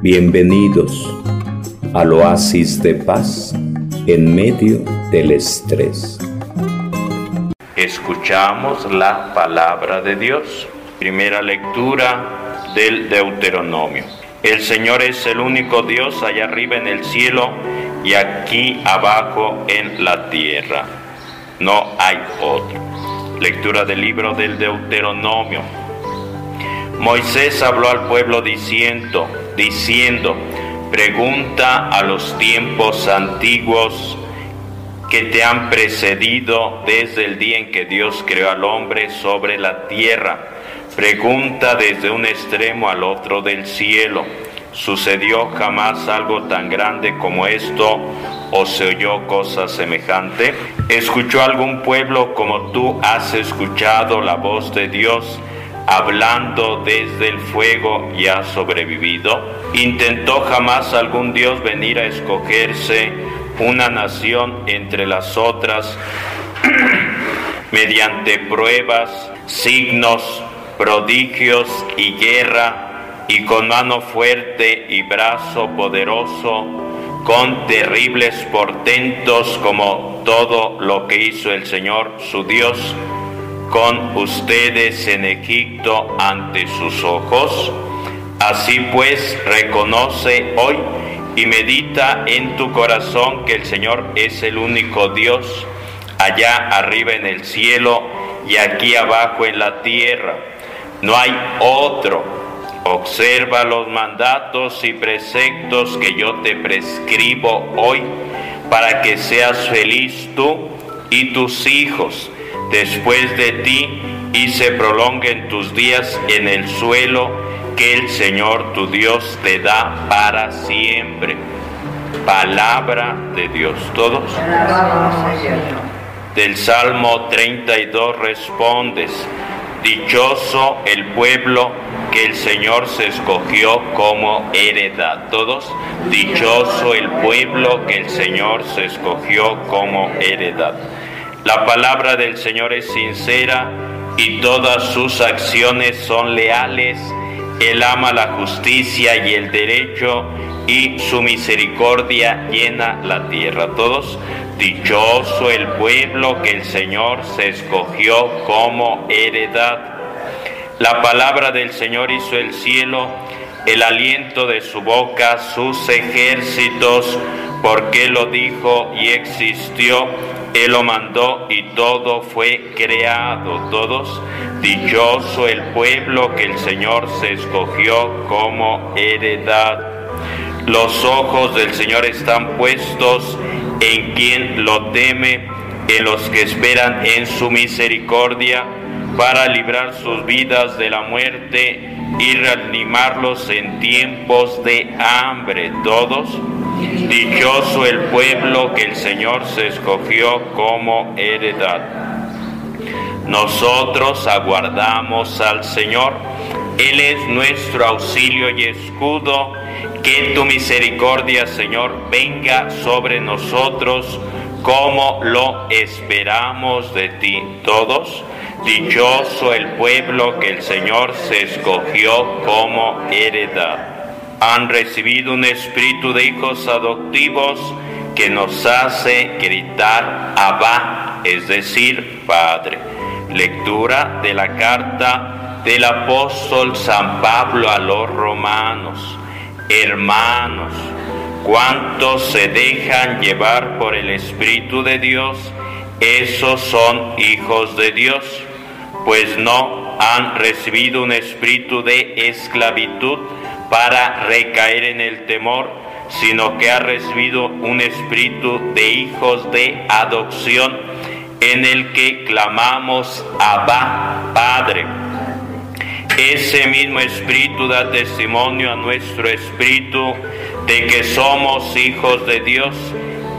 Bienvenidos al oasis de paz en medio del estrés. Escuchamos la palabra de Dios. Primera lectura del Deuteronomio. El Señor es el único Dios allá arriba en el cielo y aquí abajo en la tierra. No hay otro. Lectura del libro del Deuteronomio. Moisés habló al pueblo diciendo, diciendo, pregunta a los tiempos antiguos que te han precedido desde el día en que Dios creó al hombre sobre la tierra. Pregunta desde un extremo al otro del cielo. ¿Sucedió jamás algo tan grande como esto o se oyó cosa semejante? ¿Escuchó algún pueblo como tú has escuchado la voz de Dios? Hablando desde el fuego y ha sobrevivido? ¿Intentó jamás algún Dios venir a escogerse una nación entre las otras mediante pruebas, signos, prodigios y guerra, y con mano fuerte y brazo poderoso, con terribles portentos como todo lo que hizo el Señor su Dios? Con ustedes en Egipto ante sus ojos. Así pues, reconoce hoy y medita en tu corazón que el Señor es el único Dios, allá arriba en el cielo y aquí abajo en la tierra. No hay otro. Observa los mandatos y preceptos que yo te prescribo hoy para que seas feliz tú y tus hijos después de ti y se prolonguen tus días en el suelo que el Señor tu Dios te da para siempre. Palabra de Dios. ¿Todos? Del Salmo 32 respondes, dichoso el pueblo que el Señor se escogió como heredad. Todos, dichoso el pueblo que el Señor se escogió como heredad. La palabra del Señor es sincera y todas sus acciones son leales. Él ama la justicia y el derecho y su misericordia llena la tierra. Todos, dichoso el pueblo que el Señor se escogió como heredad. La palabra del Señor hizo el cielo, el aliento de su boca, sus ejércitos, porque lo dijo y existió él lo mandó y todo fue creado. Todos, dichoso el pueblo que el Señor se escogió como heredad. Los ojos del Señor están puestos en quien lo teme, en los que esperan en su misericordia, para librar sus vidas de la muerte y reanimarlos en tiempos de hambre. Todos, Dichoso el pueblo que el Señor se escogió como heredad. Nosotros aguardamos al Señor. Él es nuestro auxilio y escudo. Que tu misericordia, Señor, venga sobre nosotros como lo esperamos de ti. Todos, dichoso el pueblo que el Señor se escogió como heredad han recibido un espíritu de hijos adoptivos que nos hace gritar Abba, es decir, Padre. Lectura de la carta del apóstol San Pablo a los romanos. Hermanos, cuantos se dejan llevar por el Espíritu de Dios, esos son hijos de Dios, pues no han recibido un espíritu de esclavitud para recaer en el temor, sino que ha recibido un espíritu de hijos de adopción en el que clamamos Abba, Padre. Ese mismo espíritu da testimonio a nuestro espíritu de que somos hijos de Dios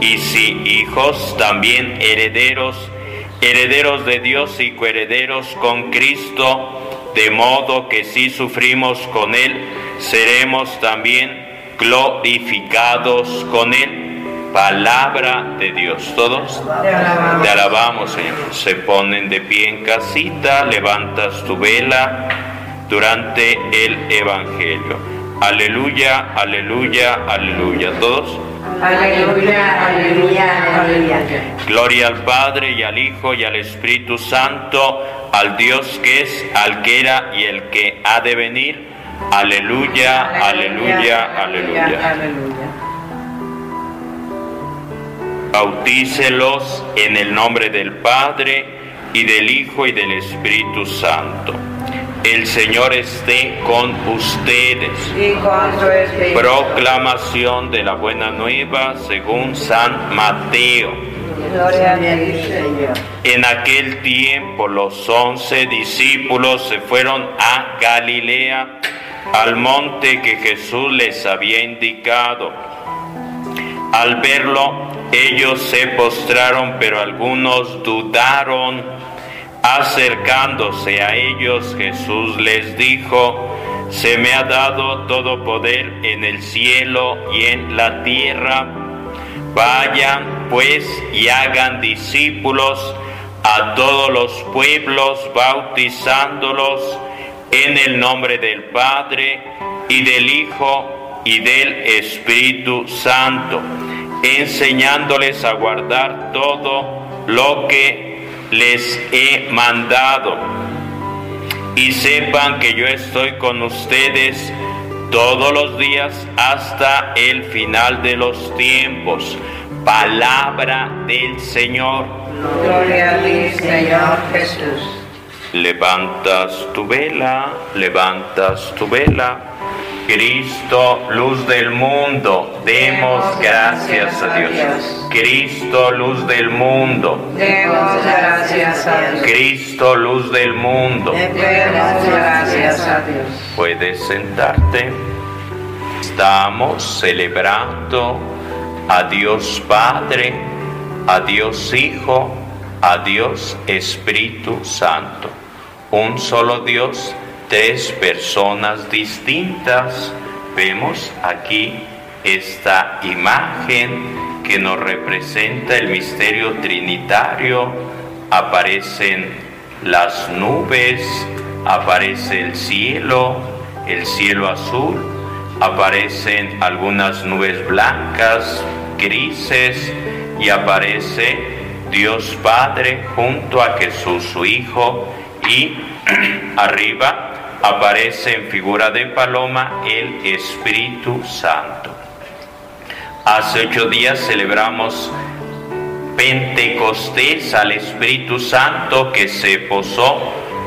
y si hijos, también herederos, herederos de Dios y coherederos con Cristo, de modo que si sufrimos con Él, seremos también glorificados con Él. Palabra de Dios. ¿Todos? Te alabamos, Señor. Se ponen de pie en casita, levantas tu vela durante el Evangelio. Aleluya, aleluya, aleluya. ¿Todos? Aleluya, aleluya, aleluya. Gloria al Padre y al Hijo y al Espíritu Santo, al Dios que es, al que era y el que ha de venir. Aleluya, aleluya, aleluya. Bautícelos en el nombre del Padre y del Hijo y del Espíritu Santo. El Señor esté con ustedes. Y con su espíritu. Proclamación de la buena nueva según San Mateo. Gloria a ti, Señor. En aquel tiempo los once discípulos se fueron a Galilea, al monte que Jesús les había indicado. Al verlo, ellos se postraron, pero algunos dudaron. Acercándose a ellos, Jesús les dijo, se me ha dado todo poder en el cielo y en la tierra. Vayan pues y hagan discípulos a todos los pueblos, bautizándolos en el nombre del Padre y del Hijo y del Espíritu Santo, enseñándoles a guardar todo lo que les he mandado. Y sepan que yo estoy con ustedes todos los días hasta el final de los tiempos. Palabra del Señor. Gloria a ti, Señor Jesús. Levantas tu vela, levantas tu vela. Cristo, luz del mundo, demos gracias a Dios. Cristo, luz del mundo. Demos gracias a Dios. Cristo, luz del mundo. Demos gracias a Dios. Puedes sentarte. Estamos celebrando a Dios Padre, a Dios Hijo, a Dios Espíritu Santo. Un solo Dios, tres personas distintas. Vemos aquí esta imagen que nos representa el misterio trinitario. Aparecen las nubes, aparece el cielo, el cielo azul, aparecen algunas nubes blancas, grises y aparece Dios Padre junto a Jesús su Hijo y arriba aparece en figura de paloma el Espíritu Santo. Hace ocho días celebramos Pentecostés al Espíritu Santo que se posó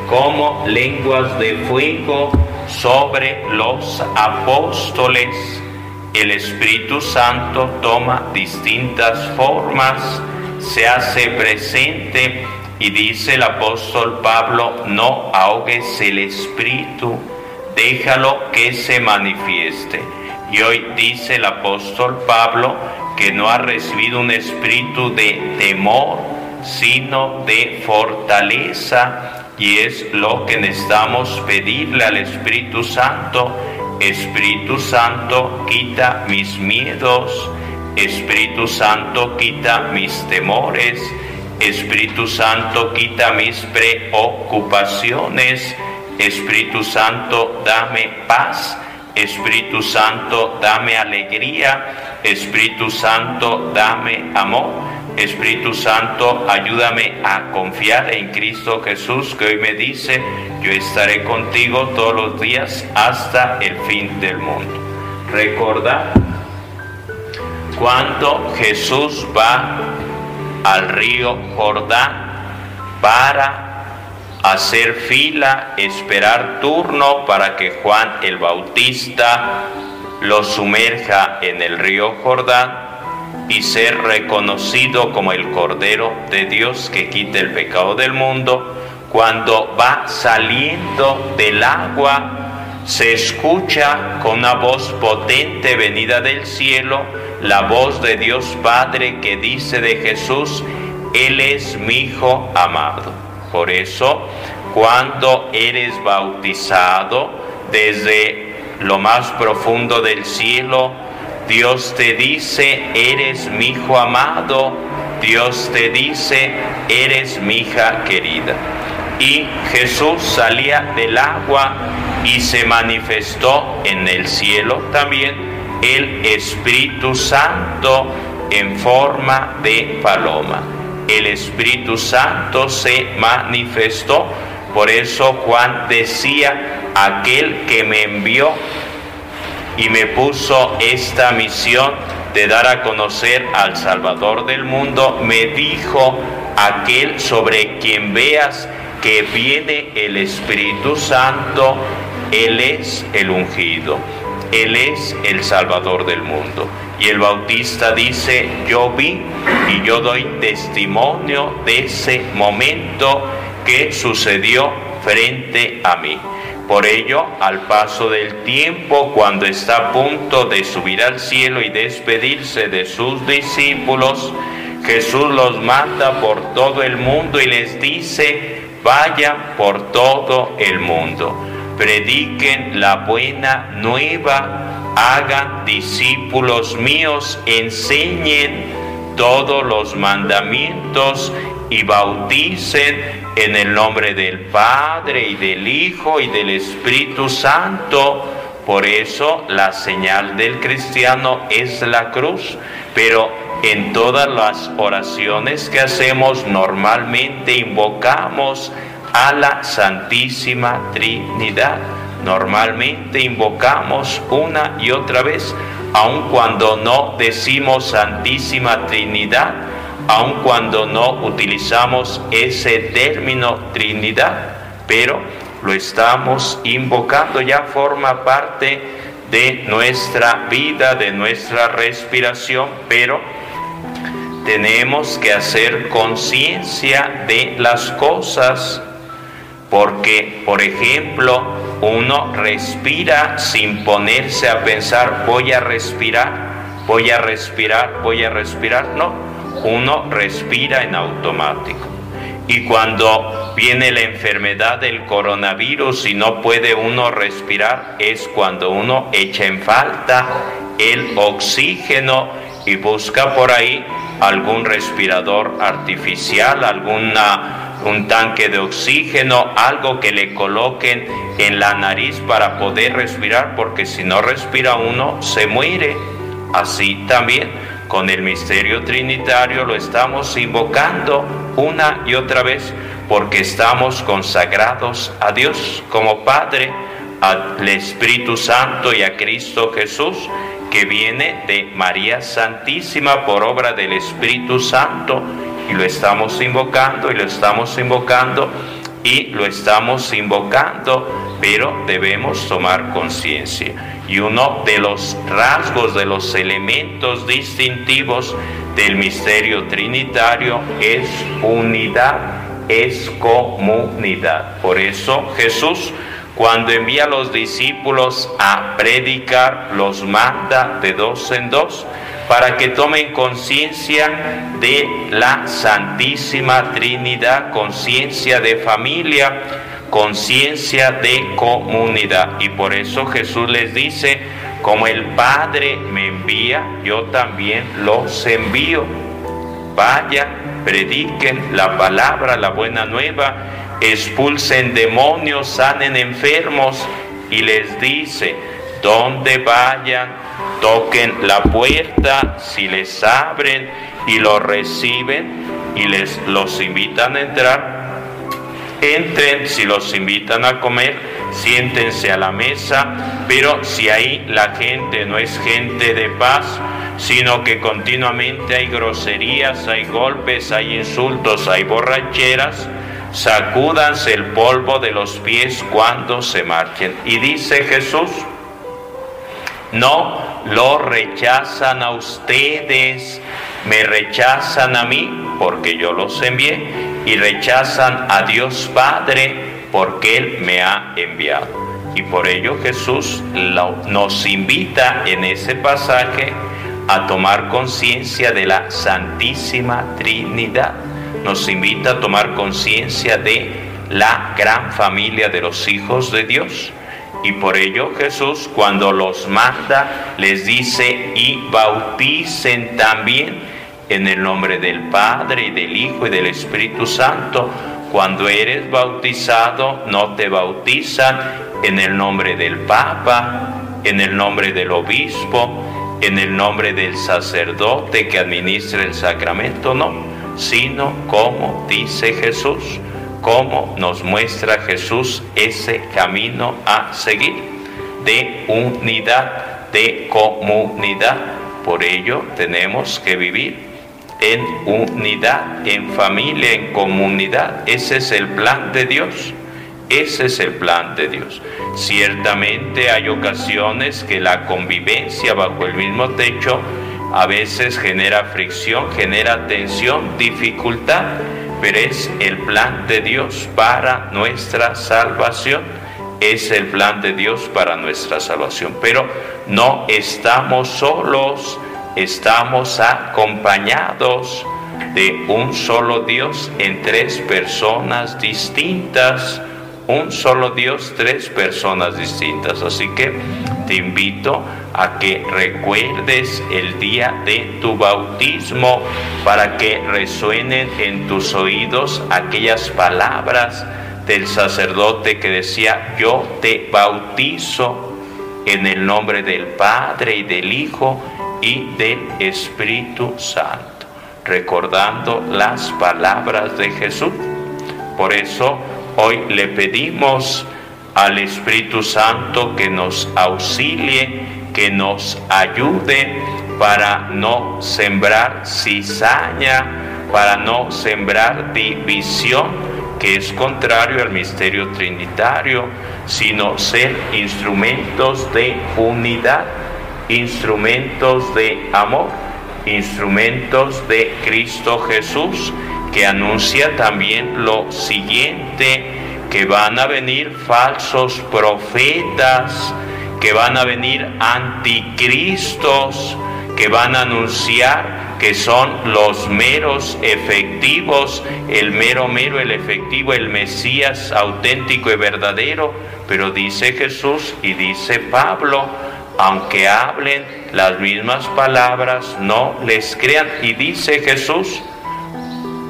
como lenguas de fuego sobre los apóstoles. El Espíritu Santo toma distintas formas, se hace presente y dice el apóstol Pablo, no ahogues el Espíritu, déjalo que se manifieste. Y hoy dice el apóstol Pablo que no ha recibido un espíritu de temor, sino de fortaleza. Y es lo que necesitamos pedirle al Espíritu Santo. Espíritu Santo, quita mis miedos. Espíritu Santo, quita mis temores. Espíritu Santo, quita mis preocupaciones. Espíritu Santo, dame paz. Espíritu Santo, dame alegría. Espíritu Santo, dame amor. Espíritu Santo, ayúdame a confiar en Cristo Jesús que hoy me dice, yo estaré contigo todos los días hasta el fin del mundo. Recuerda cuando Jesús va al río Jordán para hacer fila, esperar turno para que Juan el Bautista lo sumerja en el río Jordán y ser reconocido como el Cordero de Dios que quita el pecado del mundo, cuando va saliendo del agua, se escucha con una voz potente venida del cielo, la voz de Dios Padre que dice de Jesús, Él es mi Hijo amado. Por eso, cuando eres bautizado desde lo más profundo del cielo, Dios te dice, eres mi hijo amado, Dios te dice, eres mi hija querida. Y Jesús salía del agua y se manifestó en el cielo también el Espíritu Santo en forma de paloma. El Espíritu Santo se manifestó, por eso Juan decía, aquel que me envió y me puso esta misión de dar a conocer al Salvador del mundo, me dijo aquel sobre quien veas que viene el Espíritu Santo, Él es el ungido, Él es el Salvador del mundo. Y el Bautista dice, yo vi y yo doy testimonio de ese momento que sucedió frente a mí. Por ello, al paso del tiempo, cuando está a punto de subir al cielo y despedirse de sus discípulos, Jesús los manda por todo el mundo y les dice, vayan por todo el mundo, prediquen la buena nueva, hagan discípulos míos, enseñen todos los mandamientos y bauticen en el nombre del Padre y del Hijo y del Espíritu Santo. Por eso la señal del cristiano es la cruz, pero en todas las oraciones que hacemos normalmente invocamos a la Santísima Trinidad. Normalmente invocamos una y otra vez, aun cuando no decimos Santísima Trinidad, aun cuando no utilizamos ese término Trinidad, pero lo estamos invocando, ya forma parte de nuestra vida, de nuestra respiración, pero tenemos que hacer conciencia de las cosas, porque, por ejemplo, uno respira sin ponerse a pensar, voy a respirar, voy a respirar, voy a respirar, no uno respira en automático. Y cuando viene la enfermedad del coronavirus y no puede uno respirar, es cuando uno echa en falta el oxígeno y busca por ahí algún respirador artificial, alguna un tanque de oxígeno, algo que le coloquen en la nariz para poder respirar, porque si no respira uno se muere. Así también con el misterio trinitario lo estamos invocando una y otra vez porque estamos consagrados a Dios como Padre, al Espíritu Santo y a Cristo Jesús, que viene de María Santísima por obra del Espíritu Santo, y lo estamos invocando y lo estamos invocando y lo estamos invocando, pero debemos tomar conciencia y uno de los rasgos, de los elementos distintivos del misterio trinitario es unidad, es comunidad. Por eso Jesús cuando envía a los discípulos a predicar, los manda de dos en dos para que tomen conciencia de la Santísima Trinidad, conciencia de familia, conciencia de comunidad. Y por eso Jesús les dice, como el Padre me envía, yo también los envío. Vayan, prediquen la palabra, la buena nueva, expulsen demonios, sanen enfermos y les dice, donde vayan, toquen la puerta, si les abren y los reciben y les los invitan a entrar, entren, si los invitan a comer, siéntense a la mesa, pero si ahí la gente no es gente de paz, sino que continuamente hay groserías, hay golpes, hay insultos, hay borracheras, sacúdanse el polvo de los pies cuando se marchen. Y dice Jesús, no lo rechazan a ustedes, me rechazan a mí porque yo los envié y rechazan a Dios Padre porque Él me ha enviado. Y por ello Jesús nos invita en ese pasaje a tomar conciencia de la Santísima Trinidad. Nos invita a tomar conciencia de la gran familia de los hijos de Dios. Y por ello Jesús cuando los manda les dice y bauticen también en el nombre del Padre y del Hijo y del Espíritu Santo. Cuando eres bautizado, no te bautizan en el nombre del Papa, en el nombre del obispo, en el nombre del sacerdote que administra el sacramento, no, sino como dice Jesús, como nos muestra Jesús ese camino a seguir de unidad, de comunidad. Por ello tenemos que vivir en unidad, en familia, en comunidad. Ese es el plan de Dios. Ese es el plan de Dios. Ciertamente hay ocasiones que la convivencia bajo el mismo techo a veces genera fricción, genera tensión, dificultad, pero es el plan de Dios para nuestra salvación. Es el plan de Dios para nuestra salvación. Pero no estamos solos, estamos acompañados de un solo Dios en tres personas distintas un solo Dios, tres personas distintas. Así que te invito a que recuerdes el día de tu bautismo para que resuenen en tus oídos aquellas palabras del sacerdote que decía, yo te bautizo en el nombre del Padre y del Hijo y del Espíritu Santo, recordando las palabras de Jesús. Por eso, Hoy le pedimos al Espíritu Santo que nos auxilie, que nos ayude para no sembrar cizaña, para no sembrar división, que es contrario al misterio trinitario, sino ser instrumentos de unidad, instrumentos de amor, instrumentos de Cristo Jesús que anuncia también lo siguiente, que van a venir falsos profetas, que van a venir anticristos, que van a anunciar que son los meros efectivos, el mero mero, el efectivo, el Mesías auténtico y verdadero. Pero dice Jesús y dice Pablo, aunque hablen las mismas palabras, no les crean. Y dice Jesús,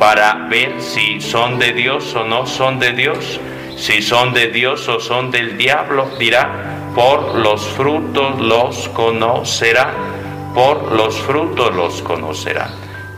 para ver si son de Dios o no son de Dios, si son de Dios o son del diablo, dirá, por los frutos los conocerán, por los frutos los conocerán.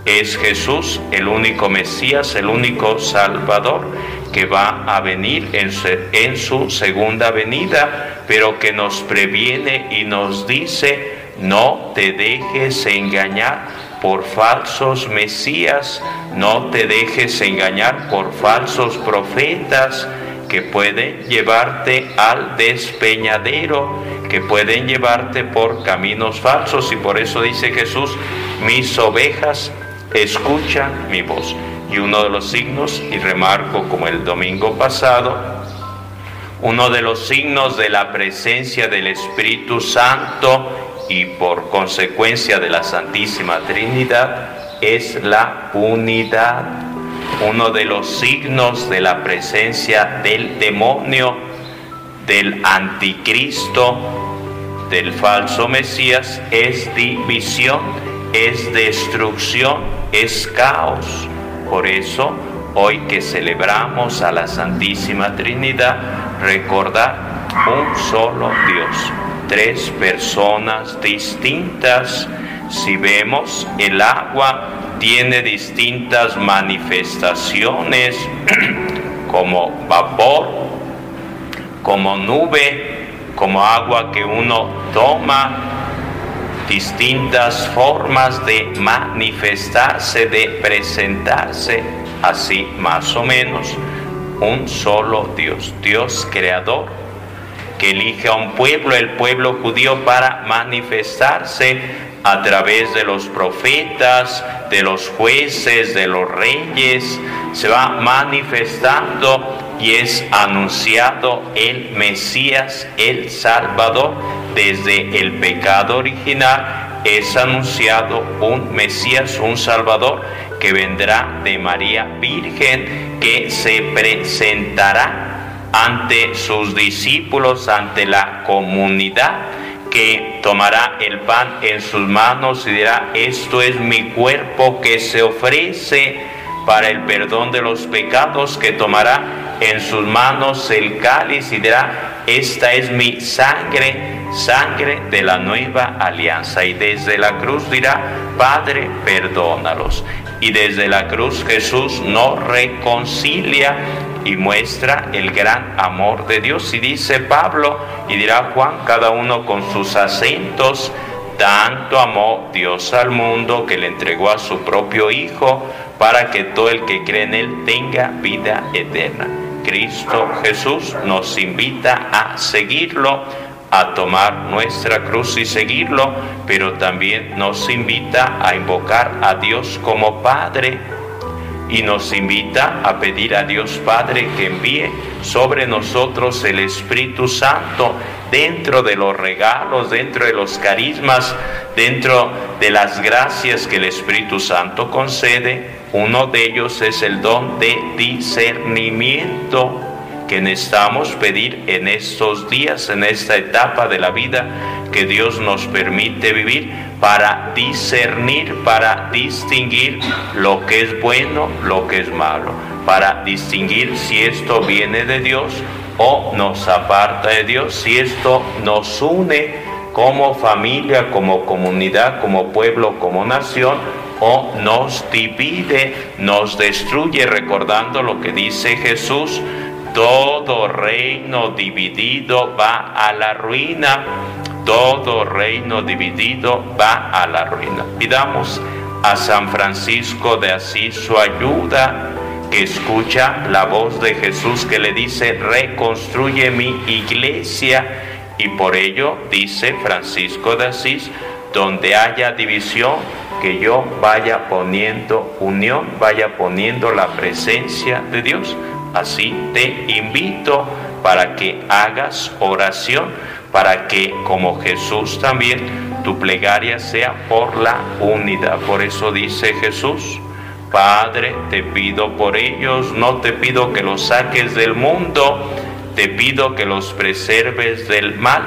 Es Jesús el único Mesías, el único Salvador que va a venir en su segunda venida, pero que nos previene y nos dice, no te dejes engañar por falsos mesías, no te dejes engañar por falsos profetas que pueden llevarte al despeñadero, que pueden llevarte por caminos falsos. Y por eso dice Jesús, mis ovejas escuchan mi voz. Y uno de los signos, y remarco como el domingo pasado, uno de los signos de la presencia del Espíritu Santo y por consecuencia de la Santísima Trinidad es la unidad. Uno de los signos de la presencia del demonio, del anticristo, del falso Mesías es división, es destrucción, es caos. Por eso, hoy que celebramos a la Santísima Trinidad, recordar un solo Dios tres personas distintas. Si vemos, el agua tiene distintas manifestaciones como vapor, como nube, como agua que uno toma, distintas formas de manifestarse, de presentarse, así más o menos un solo Dios, Dios creador que elige a un pueblo, el pueblo judío, para manifestarse a través de los profetas, de los jueces, de los reyes, se va manifestando y es anunciado el Mesías, el Salvador. Desde el pecado original es anunciado un Mesías, un Salvador que vendrá de María Virgen, que se presentará ante sus discípulos, ante la comunidad, que tomará el pan en sus manos y dirá, esto es mi cuerpo que se ofrece para el perdón de los pecados, que tomará en sus manos el cáliz y dirá, esta es mi sangre, sangre de la nueva alianza. Y desde la cruz dirá, Padre, perdónalos. Y desde la cruz Jesús nos reconcilia y muestra el gran amor de Dios. Y dice Pablo, y dirá Juan, cada uno con sus acentos, tanto amó Dios al mundo que le entregó a su propio Hijo para que todo el que cree en Él tenga vida eterna. Cristo Jesús nos invita a seguirlo, a tomar nuestra cruz y seguirlo, pero también nos invita a invocar a Dios como Padre y nos invita a pedir a Dios Padre que envíe sobre nosotros el Espíritu Santo dentro de los regalos, dentro de los carismas, dentro de las gracias que el Espíritu Santo concede. Uno de ellos es el don de discernimiento que necesitamos pedir en estos días, en esta etapa de la vida que Dios nos permite vivir para discernir, para distinguir lo que es bueno, lo que es malo, para distinguir si esto viene de Dios o nos aparta de Dios, si esto nos une como familia, como comunidad, como pueblo, como nación, o nos divide, nos destruye, recordando lo que dice Jesús, todo reino dividido va a la ruina, todo reino dividido va a la ruina. Pidamos a San Francisco de Asís su ayuda que escucha la voz de Jesús que le dice, reconstruye mi iglesia. Y por ello dice Francisco de Asís, donde haya división, que yo vaya poniendo unión, vaya poniendo la presencia de Dios. Así te invito para que hagas oración, para que como Jesús también tu plegaria sea por la unidad. Por eso dice Jesús, Padre, te pido por ellos, no te pido que los saques del mundo, te pido que los preserves del mal.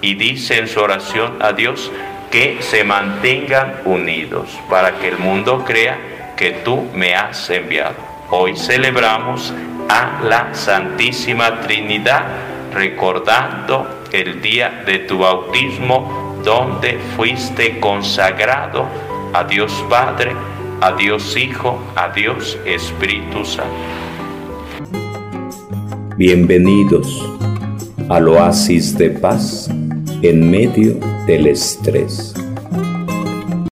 Y dice en su oración a Dios que se mantengan unidos para que el mundo crea que tú me has enviado. Hoy celebramos a la Santísima Trinidad, recordando el día de tu bautismo, donde fuiste consagrado a Dios Padre, a Dios Hijo, a Dios Espíritu Santo. Bienvenidos al oasis de paz en medio del estrés.